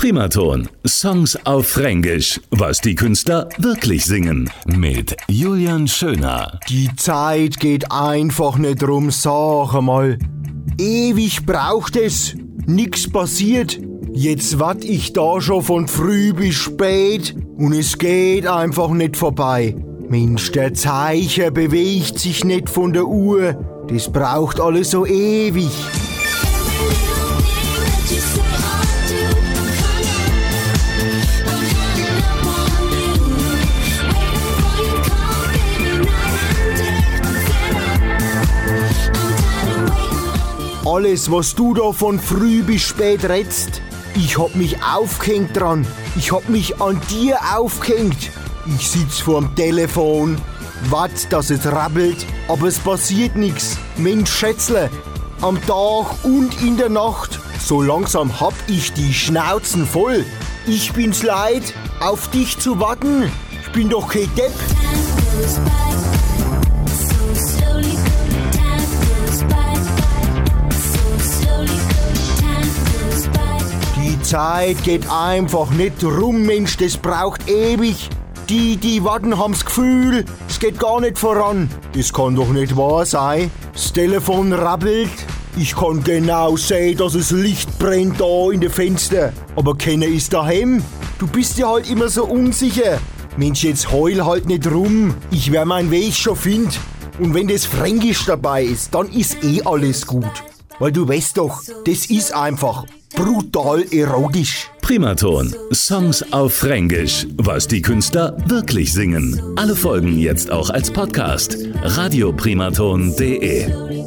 Primaton. Songs auf Fränkisch. Was die Künstler wirklich singen. Mit Julian Schöner. Die Zeit geht einfach nicht rum, sag mal. Ewig braucht es. Nix passiert. Jetzt wart ich da schon von früh bis spät und es geht einfach nicht vorbei. Mensch, der Zeicher bewegt sich nicht von der Uhr. Das braucht alles so ewig. Alles, was du da von früh bis spät redst, ich hab mich aufgehängt dran. Ich hab mich an dir aufgehängt. Ich sitz vorm Telefon, wart, dass es rabbelt, aber es passiert nix. Mensch, Schätzle, am Tag und in der Nacht, so langsam hab ich die Schnauzen voll. Ich bin's leid, auf dich zu warten. Ich bin doch kein Depp. Zeit geht einfach nicht rum, Mensch, das braucht ewig. Die, die warten, haben's Gefühl, es geht gar nicht voran. Das kann doch nicht wahr sein. Das Telefon rabbelt. Ich kann genau sehen, dass es Licht brennt da in den Fenster. Aber keiner ist daheim. Du bist ja halt immer so unsicher. Mensch, jetzt heul halt nicht rum. Ich werde meinen Weg schon finden. Und wenn das Fränkisch dabei ist, dann ist eh alles gut. Weil du weißt doch, das ist einfach brutal erotisch. Primaton. Songs auf Fränkisch. Was die Künstler wirklich singen. Alle Folgen jetzt auch als Podcast. radioprimaton.de